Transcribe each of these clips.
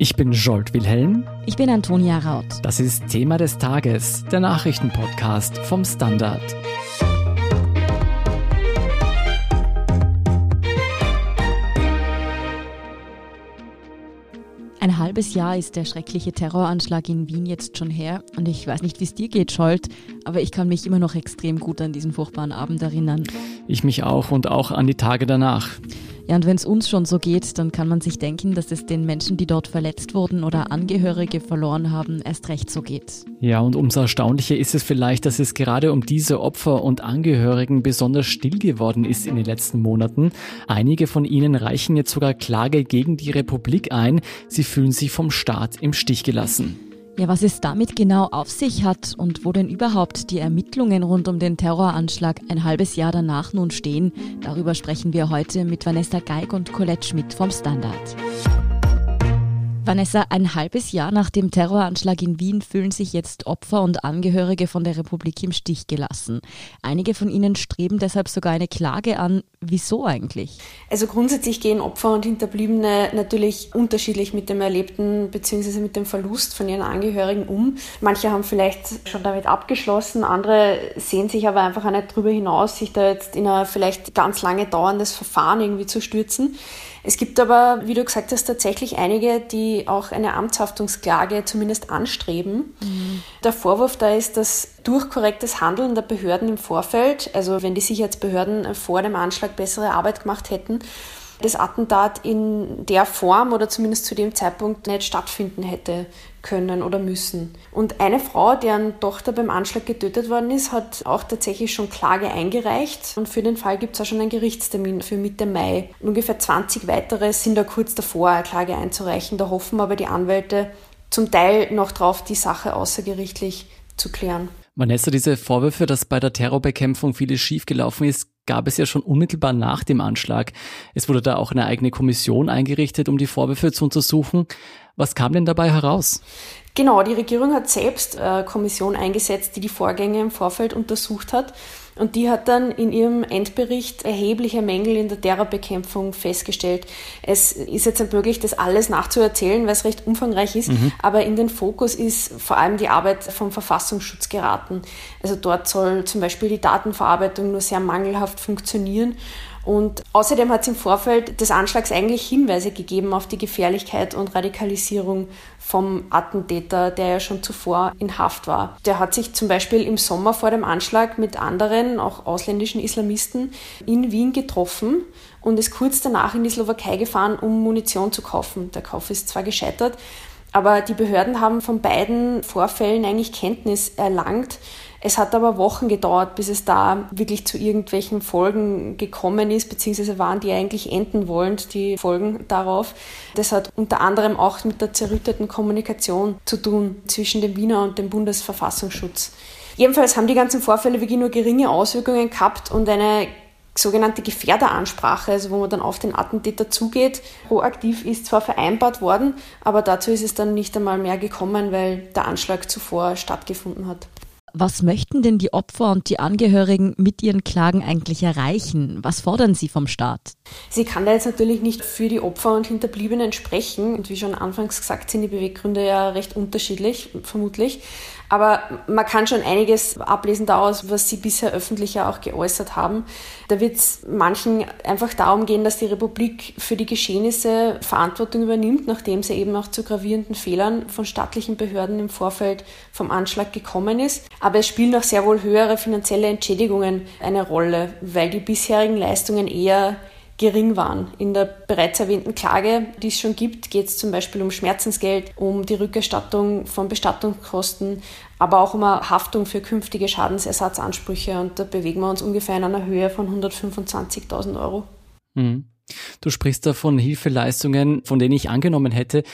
Ich bin Jolt Wilhelm. Ich bin Antonia Raut. Das ist Thema des Tages, der Nachrichtenpodcast vom Standard. Ein halbes Jahr ist der schreckliche Terroranschlag in Wien jetzt schon her und ich weiß nicht, wie es dir geht, Scholt, aber ich kann mich immer noch extrem gut an diesen furchtbaren Abend erinnern. Ich mich auch und auch an die Tage danach. Ja, und wenn es uns schon so geht, dann kann man sich denken, dass es den Menschen, die dort verletzt wurden oder Angehörige verloren haben, erst recht so geht. Ja, und umso erstaunlicher ist es vielleicht, dass es gerade um diese Opfer und Angehörigen besonders still geworden ist in den letzten Monaten. Einige von ihnen reichen jetzt sogar Klage gegen die Republik ein. Sie fühlen sich vom Staat im Stich gelassen. Ja, was es damit genau auf sich hat und wo denn überhaupt die Ermittlungen rund um den Terroranschlag ein halbes Jahr danach nun stehen, darüber sprechen wir heute mit Vanessa Geig und Colette Schmidt vom Standard. Vanessa, ein halbes Jahr nach dem Terroranschlag in Wien fühlen sich jetzt Opfer und Angehörige von der Republik im Stich gelassen. Einige von ihnen streben deshalb sogar eine Klage an. Wieso eigentlich? Also grundsätzlich gehen Opfer und Hinterbliebene natürlich unterschiedlich mit dem Erlebten bzw. mit dem Verlust von ihren Angehörigen um. Manche haben vielleicht schon damit abgeschlossen, andere sehen sich aber einfach auch nicht darüber hinaus, sich da jetzt in ein vielleicht ganz lange dauerndes Verfahren irgendwie zu stürzen. Es gibt aber, wie du gesagt hast, tatsächlich einige, die auch eine Amtshaftungsklage zumindest anstreben. Mhm. Der Vorwurf da ist, dass durch korrektes Handeln der Behörden im Vorfeld, also wenn die Sicherheitsbehörden vor dem Anschlag bessere Arbeit gemacht hätten, das Attentat in der Form oder zumindest zu dem Zeitpunkt nicht stattfinden hätte können oder müssen. Und eine Frau, deren Tochter beim Anschlag getötet worden ist, hat auch tatsächlich schon Klage eingereicht. Und für den Fall gibt es auch schon einen Gerichtstermin für Mitte Mai. Und ungefähr 20 weitere sind da kurz davor, eine Klage einzureichen. Da hoffen aber die Anwälte zum Teil noch drauf, die Sache außergerichtlich zu klären. Vanessa, diese Vorwürfe, dass bei der Terrorbekämpfung vieles schiefgelaufen ist, gab es ja schon unmittelbar nach dem Anschlag. Es wurde da auch eine eigene Kommission eingerichtet, um die Vorwürfe zu untersuchen. Was kam denn dabei heraus? Genau, die Regierung hat selbst eine Kommission eingesetzt, die die Vorgänge im Vorfeld untersucht hat. Und die hat dann in ihrem Endbericht erhebliche Mängel in der Terrorbekämpfung festgestellt. Es ist jetzt nicht möglich, das alles nachzuerzählen, weil es recht umfangreich ist, mhm. aber in den Fokus ist vor allem die Arbeit vom Verfassungsschutz geraten. Also dort soll zum Beispiel die Datenverarbeitung nur sehr mangelhaft funktionieren und außerdem hat es im Vorfeld des Anschlags eigentlich Hinweise gegeben auf die Gefährlichkeit und Radikalisierung vom Attentäter, der ja schon zuvor in Haft war. Der hat sich zum Beispiel im Sommer vor dem Anschlag mit anderen, auch ausländischen Islamisten, in Wien getroffen und ist kurz danach in die Slowakei gefahren, um Munition zu kaufen. Der Kauf ist zwar gescheitert, aber die Behörden haben von beiden Vorfällen eigentlich Kenntnis erlangt es hat aber Wochen gedauert, bis es da wirklich zu irgendwelchen Folgen gekommen ist, beziehungsweise waren die eigentlich enden wollend, die Folgen darauf. Das hat unter anderem auch mit der zerrütteten Kommunikation zu tun zwischen dem Wiener und dem Bundesverfassungsschutz. Jedenfalls haben die ganzen Vorfälle wirklich nur geringe Auswirkungen gehabt und eine sogenannte Gefährderansprache, also wo man dann auf den Attentäter zugeht, proaktiv ist zwar vereinbart worden, aber dazu ist es dann nicht einmal mehr gekommen, weil der Anschlag zuvor stattgefunden hat. Was möchten denn die Opfer und die Angehörigen mit ihren Klagen eigentlich erreichen? Was fordern sie vom Staat? Sie kann da jetzt natürlich nicht für die Opfer und Hinterbliebenen sprechen. Und wie schon anfangs gesagt, sind die Beweggründe ja recht unterschiedlich, vermutlich. Aber man kann schon einiges ablesen daraus, was sie bisher öffentlich ja auch geäußert haben. Da wird es manchen einfach darum gehen, dass die Republik für die Geschehnisse Verantwortung übernimmt, nachdem sie eben auch zu gravierenden Fehlern von staatlichen Behörden im Vorfeld vom Anschlag gekommen ist. Aber es spielen auch sehr wohl höhere finanzielle Entschädigungen eine Rolle, weil die bisherigen Leistungen eher gering waren. In der bereits erwähnten Klage, die es schon gibt, geht es zum Beispiel um Schmerzensgeld, um die Rückerstattung von Bestattungskosten, aber auch um eine Haftung für künftige Schadensersatzansprüche. Und da bewegen wir uns ungefähr in einer Höhe von 125.000 Euro. Mhm. Du sprichst da von Hilfeleistungen, von denen ich angenommen hätte,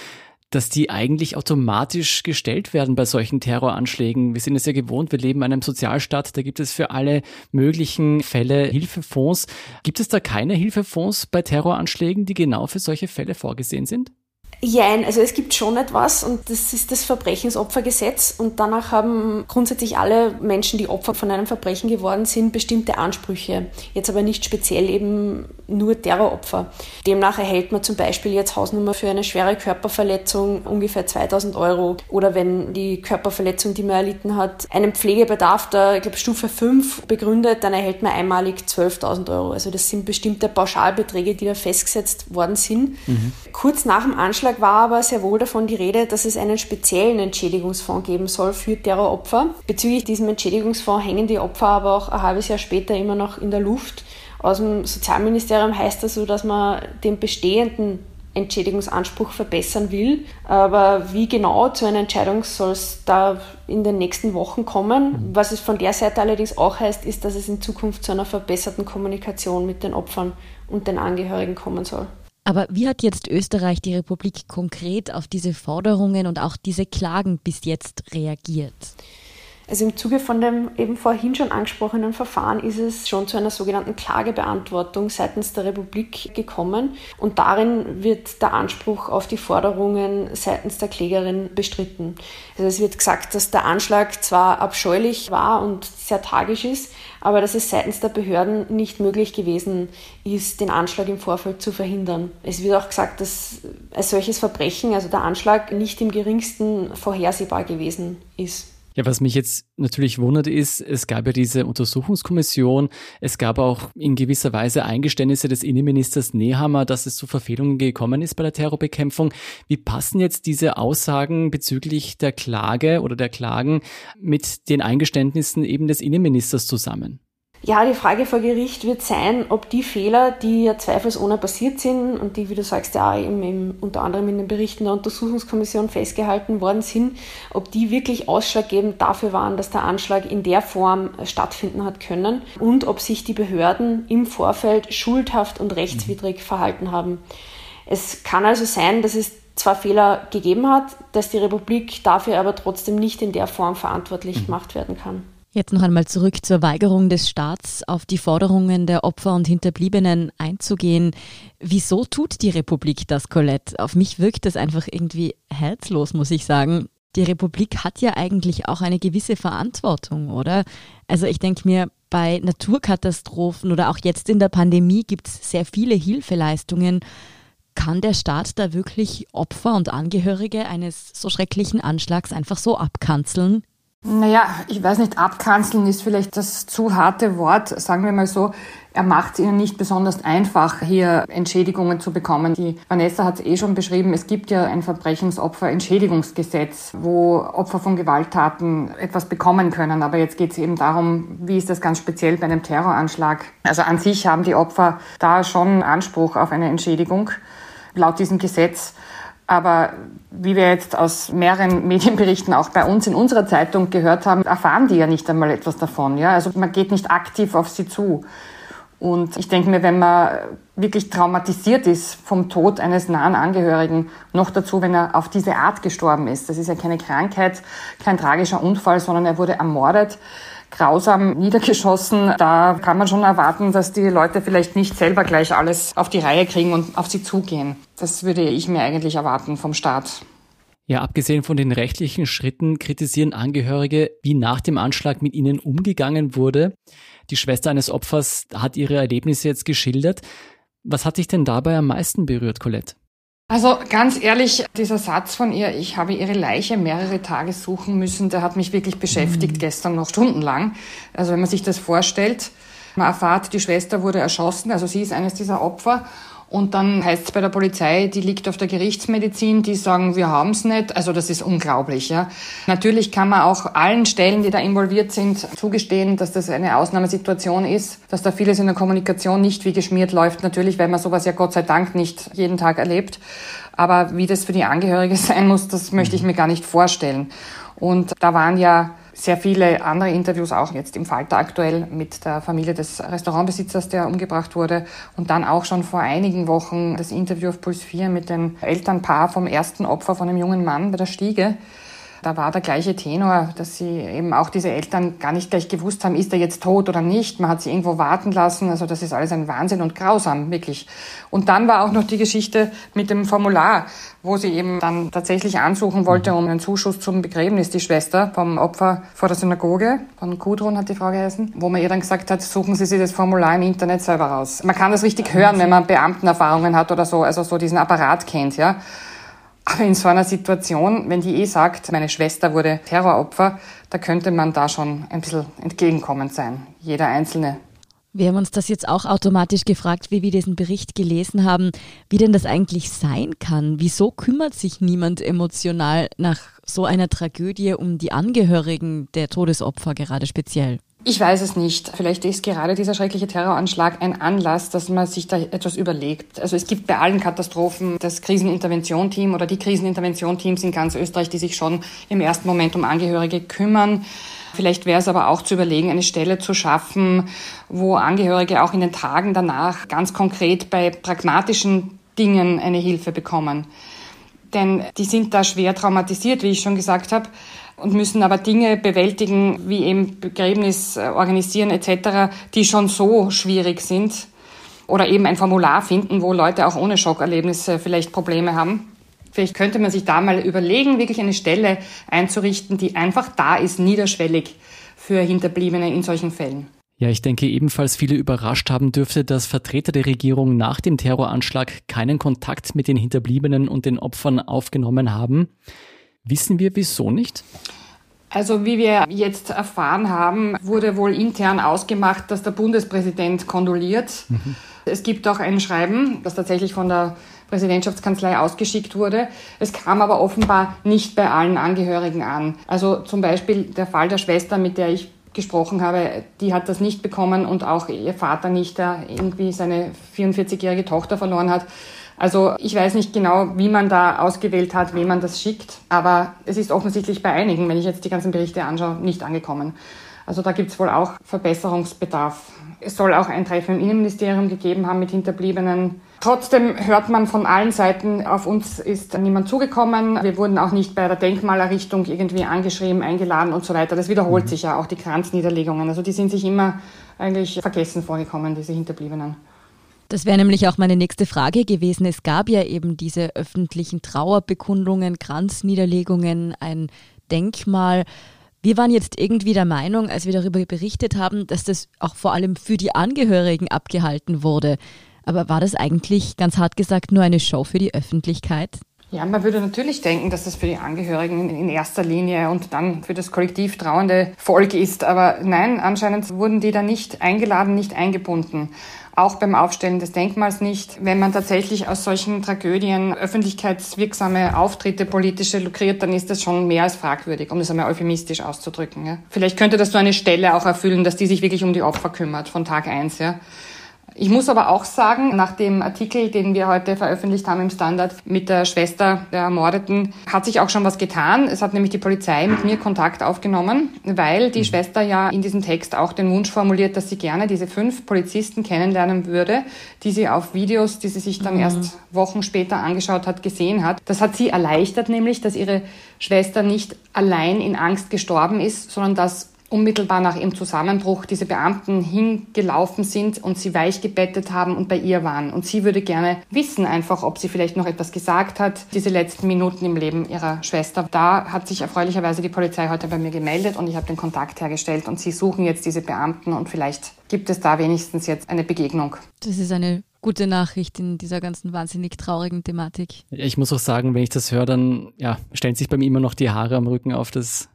dass die eigentlich automatisch gestellt werden bei solchen Terroranschlägen. Wir sind es ja gewohnt, wir leben in einem Sozialstaat, da gibt es für alle möglichen Fälle Hilfefonds. Gibt es da keine Hilfefonds bei Terroranschlägen, die genau für solche Fälle vorgesehen sind? Jein, also es gibt schon etwas und das ist das Verbrechensopfergesetz und danach haben grundsätzlich alle Menschen, die Opfer von einem Verbrechen geworden sind, bestimmte Ansprüche. Jetzt aber nicht speziell eben nur Terroropfer. Demnach erhält man zum Beispiel jetzt Hausnummer für eine schwere Körperverletzung ungefähr 2000 Euro oder wenn die Körperverletzung, die man erlitten hat, einen Pflegebedarf der, ich glaube, Stufe 5 begründet, dann erhält man einmalig 12.000 Euro. Also das sind bestimmte Pauschalbeträge, die da festgesetzt worden sind. Mhm. Kurz nach dem Anschlag Vorschlag war aber sehr wohl davon die Rede, dass es einen speziellen Entschädigungsfonds geben soll für Terroropfer. Bezüglich diesem Entschädigungsfonds hängen die Opfer aber auch ein halbes Jahr später immer noch in der Luft. Aus dem Sozialministerium heißt das so, dass man den bestehenden Entschädigungsanspruch verbessern will. Aber wie genau zu einer Entscheidung soll es da in den nächsten Wochen kommen? Was es von der Seite allerdings auch heißt, ist, dass es in Zukunft zu einer verbesserten Kommunikation mit den Opfern und den Angehörigen kommen soll. Aber wie hat jetzt Österreich die Republik konkret auf diese Forderungen und auch diese Klagen bis jetzt reagiert? Also im Zuge von dem eben vorhin schon angesprochenen Verfahren ist es schon zu einer sogenannten Klagebeantwortung seitens der Republik gekommen und darin wird der Anspruch auf die Forderungen seitens der Klägerin bestritten. Also es wird gesagt, dass der Anschlag zwar abscheulich war und sehr tragisch ist, aber dass es seitens der Behörden nicht möglich gewesen ist, den Anschlag im Vorfeld zu verhindern. Es wird auch gesagt, dass ein solches Verbrechen, also der Anschlag, nicht im geringsten vorhersehbar gewesen ist. Ja, was mich jetzt natürlich wundert ist, es gab ja diese Untersuchungskommission, es gab auch in gewisser Weise Eingeständnisse des Innenministers Nehammer, dass es zu Verfehlungen gekommen ist bei der Terrorbekämpfung. Wie passen jetzt diese Aussagen bezüglich der Klage oder der Klagen mit den Eingeständnissen eben des Innenministers zusammen? Ja, die Frage vor Gericht wird sein, ob die Fehler, die ja zweifelsohne passiert sind und die, wie du sagst, ja im, im, unter anderem in den Berichten der Untersuchungskommission festgehalten worden sind, ob die wirklich ausschlaggebend dafür waren, dass der Anschlag in der Form stattfinden hat können und ob sich die Behörden im Vorfeld schuldhaft und rechtswidrig verhalten haben. Es kann also sein, dass es zwar Fehler gegeben hat, dass die Republik dafür aber trotzdem nicht in der Form verantwortlich mhm. gemacht werden kann. Jetzt noch einmal zurück zur Weigerung des Staats, auf die Forderungen der Opfer und Hinterbliebenen einzugehen. Wieso tut die Republik das, Colette? Auf mich wirkt das einfach irgendwie herzlos, muss ich sagen. Die Republik hat ja eigentlich auch eine gewisse Verantwortung, oder? Also ich denke mir, bei Naturkatastrophen oder auch jetzt in der Pandemie gibt es sehr viele Hilfeleistungen. Kann der Staat da wirklich Opfer und Angehörige eines so schrecklichen Anschlags einfach so abkanzeln? Naja, ich weiß nicht, abkanzeln ist vielleicht das zu harte Wort. Sagen wir mal so, er macht es ihnen nicht besonders einfach, hier Entschädigungen zu bekommen. Die Vanessa hat es eh schon beschrieben, es gibt ja ein Verbrechensopferentschädigungsgesetz, wo Opfer von Gewalttaten etwas bekommen können. Aber jetzt geht es eben darum, wie ist das ganz speziell bei einem Terroranschlag. Also an sich haben die Opfer da schon Anspruch auf eine Entschädigung laut diesem Gesetz. Aber wie wir jetzt aus mehreren Medienberichten auch bei uns in unserer Zeitung gehört haben, erfahren die ja nicht einmal etwas davon. Ja? Also man geht nicht aktiv auf sie zu. Und ich denke mir, wenn man wirklich traumatisiert ist vom Tod eines nahen Angehörigen, noch dazu, wenn er auf diese Art gestorben ist, das ist ja keine Krankheit, kein tragischer Unfall, sondern er wurde ermordet, grausam niedergeschossen. Da kann man schon erwarten, dass die Leute vielleicht nicht selber gleich alles auf die Reihe kriegen und auf sie zugehen. Das würde ich mir eigentlich erwarten vom Staat. Ja, abgesehen von den rechtlichen Schritten kritisieren Angehörige, wie nach dem Anschlag mit ihnen umgegangen wurde. Die Schwester eines Opfers hat ihre Erlebnisse jetzt geschildert. Was hat dich denn dabei am meisten berührt, Colette? Also ganz ehrlich, dieser Satz von ihr, ich habe ihre Leiche mehrere Tage suchen müssen, der hat mich wirklich beschäftigt mhm. gestern noch stundenlang. Also wenn man sich das vorstellt, man erfahrt, die Schwester wurde erschossen, also sie ist eines dieser Opfer und dann heißt es bei der Polizei, die liegt auf der Gerichtsmedizin, die sagen, wir haben es nicht. Also das ist unglaublich. Ja. Natürlich kann man auch allen Stellen, die da involviert sind, zugestehen, dass das eine Ausnahmesituation ist, dass da vieles in der Kommunikation nicht wie geschmiert läuft. Natürlich, weil man sowas ja Gott sei Dank nicht jeden Tag erlebt. Aber wie das für die Angehörige sein muss, das möchte ich mir gar nicht vorstellen. Und da waren ja sehr viele andere Interviews auch jetzt im Falter aktuell mit der Familie des Restaurantbesitzers, der umgebracht wurde. Und dann auch schon vor einigen Wochen das Interview auf Puls 4 mit dem Elternpaar vom ersten Opfer von einem jungen Mann bei der Stiege. Da war der gleiche Tenor, dass sie eben auch diese Eltern gar nicht gleich gewusst haben, ist er jetzt tot oder nicht. Man hat sie irgendwo warten lassen. Also das ist alles ein Wahnsinn und grausam, wirklich. Und dann war auch noch die Geschichte mit dem Formular, wo sie eben dann tatsächlich ansuchen wollte um einen Zuschuss zum Begräbnis, die Schwester vom Opfer vor der Synagoge, von Gudrun hat die Frau geheißen, wo man ihr dann gesagt hat, suchen Sie sich das Formular im Internet selber raus. Man kann das richtig hören, wenn man Beamtenerfahrungen hat oder so, also so diesen Apparat kennt, ja. Aber in so einer Situation, wenn die eh sagt, meine Schwester wurde Terroropfer, da könnte man da schon ein bisschen entgegenkommend sein. Jeder Einzelne. Wir haben uns das jetzt auch automatisch gefragt, wie wir diesen Bericht gelesen haben, wie denn das eigentlich sein kann. Wieso kümmert sich niemand emotional nach so einer Tragödie um die Angehörigen der Todesopfer gerade speziell? Ich weiß es nicht. Vielleicht ist gerade dieser schreckliche Terroranschlag ein Anlass, dass man sich da etwas überlegt. Also es gibt bei allen Katastrophen das Krisenintervention-Team oder die Krisenintervention-Teams in ganz Österreich, die sich schon im ersten Moment um Angehörige kümmern. Vielleicht wäre es aber auch zu überlegen, eine Stelle zu schaffen, wo Angehörige auch in den Tagen danach ganz konkret bei pragmatischen Dingen eine Hilfe bekommen. Denn die sind da schwer traumatisiert, wie ich schon gesagt habe und müssen aber Dinge bewältigen, wie eben Begräbnis äh, organisieren etc., die schon so schwierig sind. Oder eben ein Formular finden, wo Leute auch ohne Schockerlebnisse vielleicht Probleme haben. Vielleicht könnte man sich da mal überlegen, wirklich eine Stelle einzurichten, die einfach da ist, niederschwellig für Hinterbliebene in solchen Fällen. Ja, ich denke ebenfalls viele überrascht haben dürfte, dass Vertreter der Regierung nach dem Terroranschlag keinen Kontakt mit den Hinterbliebenen und den Opfern aufgenommen haben. Wissen wir wieso nicht? Also wie wir jetzt erfahren haben, wurde wohl intern ausgemacht, dass der Bundespräsident kondoliert. Mhm. Es gibt auch ein Schreiben, das tatsächlich von der Präsidentschaftskanzlei ausgeschickt wurde. Es kam aber offenbar nicht bei allen Angehörigen an. Also zum Beispiel der Fall der Schwester, mit der ich gesprochen habe, die hat das nicht bekommen und auch ihr Vater nicht, der irgendwie seine 44-jährige Tochter verloren hat. Also ich weiß nicht genau, wie man da ausgewählt hat, wem man das schickt, aber es ist offensichtlich bei einigen, wenn ich jetzt die ganzen Berichte anschaue, nicht angekommen. Also da gibt es wohl auch Verbesserungsbedarf. Es soll auch ein Treffen im Innenministerium gegeben haben mit Hinterbliebenen. Trotzdem hört man von allen Seiten, auf uns ist niemand zugekommen. Wir wurden auch nicht bei der Denkmalerrichtung irgendwie angeschrieben, eingeladen und so weiter. Das wiederholt mhm. sich ja auch, die Kranzniederlegungen. Also die sind sich immer eigentlich vergessen vorgekommen, diese Hinterbliebenen. Das wäre nämlich auch meine nächste Frage gewesen. Es gab ja eben diese öffentlichen Trauerbekundungen, Kranzniederlegungen, ein Denkmal. Wir waren jetzt irgendwie der Meinung, als wir darüber berichtet haben, dass das auch vor allem für die Angehörigen abgehalten wurde. Aber war das eigentlich, ganz hart gesagt, nur eine Show für die Öffentlichkeit? Ja, man würde natürlich denken, dass das für die Angehörigen in erster Linie und dann für das kollektiv trauernde Volk ist. Aber nein, anscheinend wurden die da nicht eingeladen, nicht eingebunden auch beim Aufstellen des Denkmals nicht. Wenn man tatsächlich aus solchen Tragödien öffentlichkeitswirksame Auftritte politische lukriert, dann ist das schon mehr als fragwürdig, um das einmal euphemistisch auszudrücken. Ja. Vielleicht könnte das so eine Stelle auch erfüllen, dass die sich wirklich um die Opfer kümmert von Tag eins. Ja. Ich muss aber auch sagen, nach dem Artikel, den wir heute veröffentlicht haben im Standard mit der Schwester der Ermordeten, hat sich auch schon was getan. Es hat nämlich die Polizei mit mir Kontakt aufgenommen, weil die mhm. Schwester ja in diesem Text auch den Wunsch formuliert, dass sie gerne diese fünf Polizisten kennenlernen würde, die sie auf Videos, die sie sich dann mhm. erst Wochen später angeschaut hat, gesehen hat. Das hat sie erleichtert nämlich, dass ihre Schwester nicht allein in Angst gestorben ist, sondern dass unmittelbar nach ihrem Zusammenbruch diese Beamten hingelaufen sind und sie weich gebettet haben und bei ihr waren. Und sie würde gerne wissen einfach, ob sie vielleicht noch etwas gesagt hat, diese letzten Minuten im Leben ihrer Schwester. Da hat sich erfreulicherweise die Polizei heute bei mir gemeldet und ich habe den Kontakt hergestellt und sie suchen jetzt diese Beamten und vielleicht gibt es da wenigstens jetzt eine Begegnung. Das ist eine gute Nachricht in dieser ganzen wahnsinnig traurigen Thematik. Ich muss auch sagen, wenn ich das höre, dann ja, stellen sich bei mir immer noch die Haare am Rücken auf. Das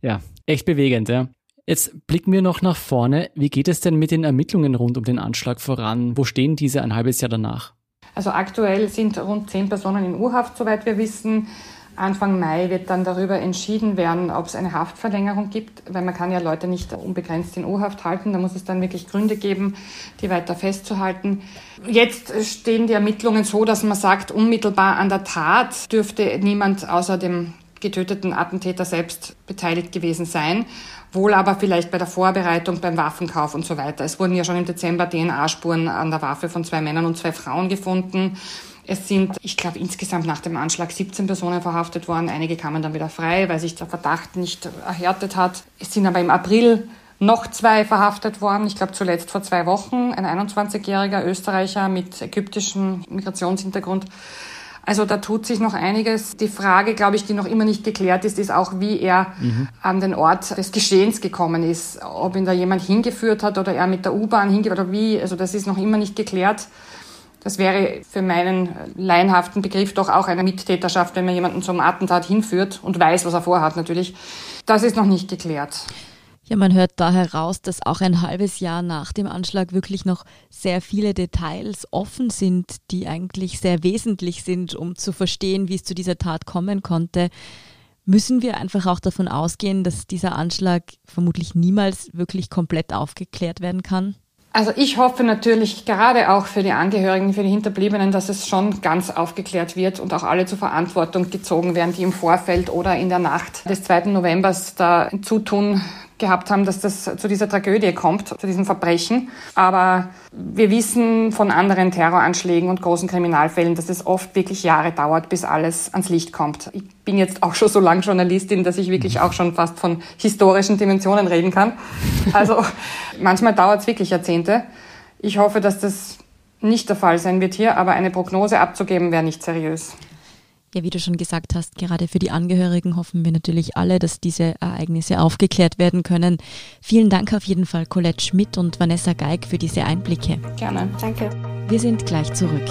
ja, echt bewegend, ja. Jetzt blicken wir noch nach vorne. Wie geht es denn mit den Ermittlungen rund um den Anschlag voran? Wo stehen diese ein halbes Jahr danach? Also aktuell sind rund zehn Personen in Urhaft, soweit wir wissen. Anfang Mai wird dann darüber entschieden werden, ob es eine Haftverlängerung gibt, weil man kann ja Leute nicht unbegrenzt in Urhaft halten. Da muss es dann wirklich Gründe geben, die weiter festzuhalten. Jetzt stehen die Ermittlungen so, dass man sagt, unmittelbar an der Tat dürfte niemand außer dem getöteten Attentäter selbst beteiligt gewesen sein wohl aber vielleicht bei der Vorbereitung, beim Waffenkauf und so weiter. Es wurden ja schon im Dezember DNA-Spuren an der Waffe von zwei Männern und zwei Frauen gefunden. Es sind, ich glaube, insgesamt nach dem Anschlag 17 Personen verhaftet worden. Einige kamen dann wieder frei, weil sich der Verdacht nicht erhärtet hat. Es sind aber im April noch zwei verhaftet worden. Ich glaube zuletzt vor zwei Wochen ein 21-jähriger Österreicher mit ägyptischem Migrationshintergrund. Also da tut sich noch einiges. Die Frage, glaube ich, die noch immer nicht geklärt ist, ist auch, wie er mhm. an den Ort des Geschehens gekommen ist. Ob ihn da jemand hingeführt hat oder er mit der U-Bahn hingeführt oder wie. Also das ist noch immer nicht geklärt. Das wäre für meinen laienhaften Begriff doch auch eine Mittäterschaft, wenn man jemanden zum Attentat hinführt und weiß, was er vorhat natürlich. Das ist noch nicht geklärt. Ja, man hört da heraus, dass auch ein halbes Jahr nach dem Anschlag wirklich noch sehr viele Details offen sind, die eigentlich sehr wesentlich sind, um zu verstehen, wie es zu dieser Tat kommen konnte. Müssen wir einfach auch davon ausgehen, dass dieser Anschlag vermutlich niemals wirklich komplett aufgeklärt werden kann? Also ich hoffe natürlich gerade auch für die Angehörigen, für die Hinterbliebenen, dass es schon ganz aufgeklärt wird und auch alle zur Verantwortung gezogen werden, die im Vorfeld oder in der Nacht des 2. Novembers da zutun gehabt haben, dass das zu dieser Tragödie kommt, zu diesem Verbrechen. Aber wir wissen von anderen Terroranschlägen und großen Kriminalfällen, dass es oft wirklich Jahre dauert, bis alles ans Licht kommt. Ich bin jetzt auch schon so lange Journalistin, dass ich wirklich auch schon fast von historischen Dimensionen reden kann. Also manchmal dauert es wirklich Jahrzehnte. Ich hoffe, dass das nicht der Fall sein wird hier, aber eine Prognose abzugeben wäre nicht seriös. Ja, wie du schon gesagt hast, gerade für die Angehörigen hoffen wir natürlich alle, dass diese Ereignisse aufgeklärt werden können. Vielen Dank auf jeden Fall Colette Schmidt und Vanessa Geig für diese Einblicke. Gerne, danke. Wir sind gleich zurück.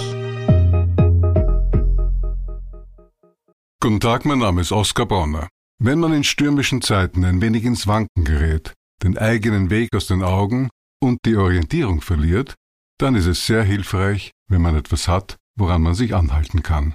Guten Tag, mein Name ist Oskar Bonner. Wenn man in stürmischen Zeiten ein wenig ins Wanken gerät, den eigenen Weg aus den Augen und die Orientierung verliert, dann ist es sehr hilfreich, wenn man etwas hat, woran man sich anhalten kann.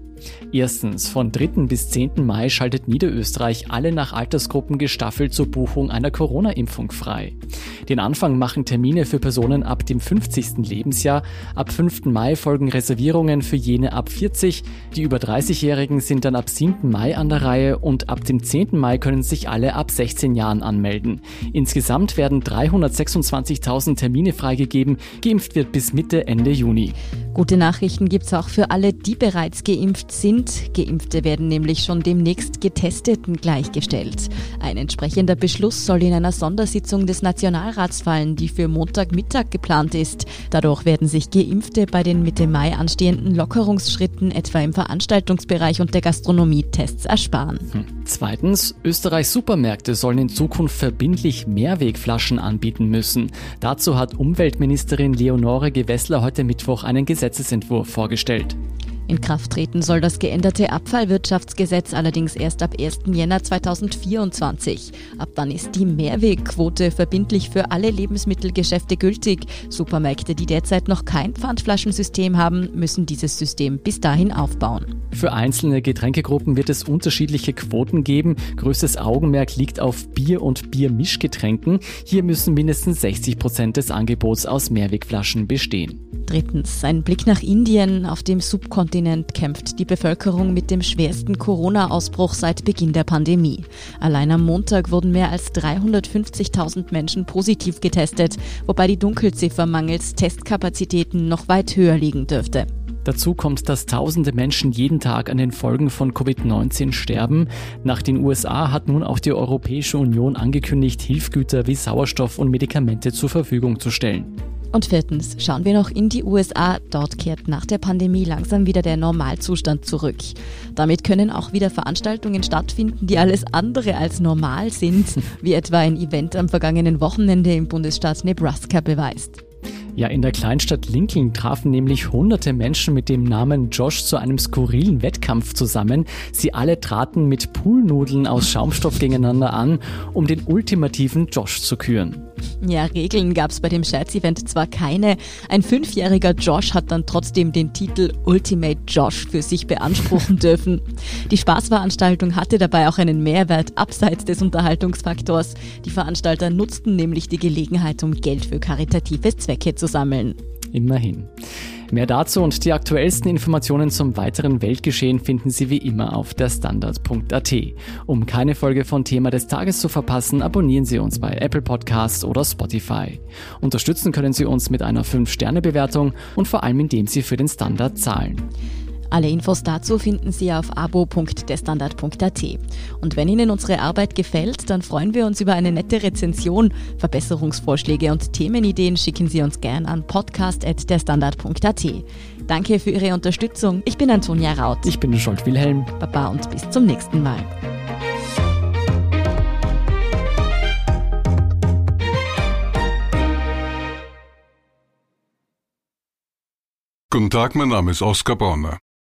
Erstens, von 3. bis 10. Mai schaltet Niederösterreich alle nach Altersgruppen gestaffelt zur Buchung einer Corona-Impfung frei. Den Anfang machen Termine für Personen ab dem 50. Lebensjahr. Ab 5. Mai folgen Reservierungen für jene ab 40. Die über 30-Jährigen sind dann ab 7. Mai an der Reihe und ab dem 10. Mai können sich alle ab 16 Jahren anmelden. Insgesamt werden 326.000 Termine freigegeben. Geimpft wird bis Mitte, Ende Juni. Gute Nachrichten gibt es auch für alle, die bereits geimpft sind. Geimpfte werden nämlich schon demnächst Getesteten gleichgestellt. Ein entsprechender Beschluss soll in einer Sondersitzung des Nationalrats fallen, die für Montagmittag geplant ist. Dadurch werden sich Geimpfte bei den Mitte Mai anstehenden Lockerungsschritten etwa im Veranstaltungsbereich und der Gastronomie Tests ersparen. Hm. Zweitens, Österreichs Supermärkte sollen in Zukunft verbindlich Mehrwegflaschen anbieten müssen. Dazu hat Umweltministerin Leonore Gewessler heute Mittwoch einen Gesetzesentwurf vorgestellt. In Kraft treten soll das geänderte Abfallwirtschaftsgesetz allerdings erst ab 1. Jänner 2024. Ab dann ist die Mehrwegquote verbindlich für alle Lebensmittelgeschäfte gültig. Supermärkte, die derzeit noch kein Pfandflaschensystem haben, müssen dieses System bis dahin aufbauen. Für einzelne Getränkegruppen wird es unterschiedliche Quoten geben. Größtes Augenmerk liegt auf Bier und Biermischgetränken. Hier müssen mindestens 60 Prozent des Angebots aus Mehrwegflaschen bestehen. Drittens, ein Blick nach Indien. Auf dem Subkontinent kämpft die Bevölkerung mit dem schwersten Corona-Ausbruch seit Beginn der Pandemie. Allein am Montag wurden mehr als 350.000 Menschen positiv getestet, wobei die Dunkelziffer mangels Testkapazitäten noch weit höher liegen dürfte. Dazu kommt, dass tausende Menschen jeden Tag an den Folgen von Covid-19 sterben. Nach den USA hat nun auch die Europäische Union angekündigt, Hilfsgüter wie Sauerstoff und Medikamente zur Verfügung zu stellen. Und viertens schauen wir noch in die USA. Dort kehrt nach der Pandemie langsam wieder der Normalzustand zurück. Damit können auch wieder Veranstaltungen stattfinden, die alles andere als normal sind, wie etwa ein Event am vergangenen Wochenende im Bundesstaat Nebraska beweist. Ja, in der Kleinstadt Lincoln trafen nämlich hunderte Menschen mit dem Namen Josh zu einem skurrilen Wettkampf zusammen. Sie alle traten mit Poolnudeln aus Schaumstoff gegeneinander an, um den ultimativen Josh zu küren. Ja, Regeln gab es bei dem Scherzevent zwar keine. Ein fünfjähriger Josh hat dann trotzdem den Titel Ultimate Josh für sich beanspruchen dürfen. Die Spaßveranstaltung hatte dabei auch einen Mehrwert abseits des Unterhaltungsfaktors. Die Veranstalter nutzten nämlich die Gelegenheit, um Geld für karitative Zwecke zu sammeln. Immerhin. Mehr dazu und die aktuellsten Informationen zum weiteren Weltgeschehen finden Sie wie immer auf der Standard.at. Um keine Folge von Thema des Tages zu verpassen, abonnieren Sie uns bei Apple Podcasts oder Spotify. Unterstützen können Sie uns mit einer 5-Sterne-Bewertung und vor allem indem Sie für den Standard zahlen. Alle Infos dazu finden Sie auf abo.derstandard.at. Und wenn Ihnen unsere Arbeit gefällt, dann freuen wir uns über eine nette Rezension. Verbesserungsvorschläge und Themenideen schicken Sie uns gern an podcast.derstandard.at. Danke für Ihre Unterstützung. Ich bin Antonia Raut. Ich bin Scholt Wilhelm. Baba und bis zum nächsten Mal. Guten Tag, mein Name ist Oskar Bonner.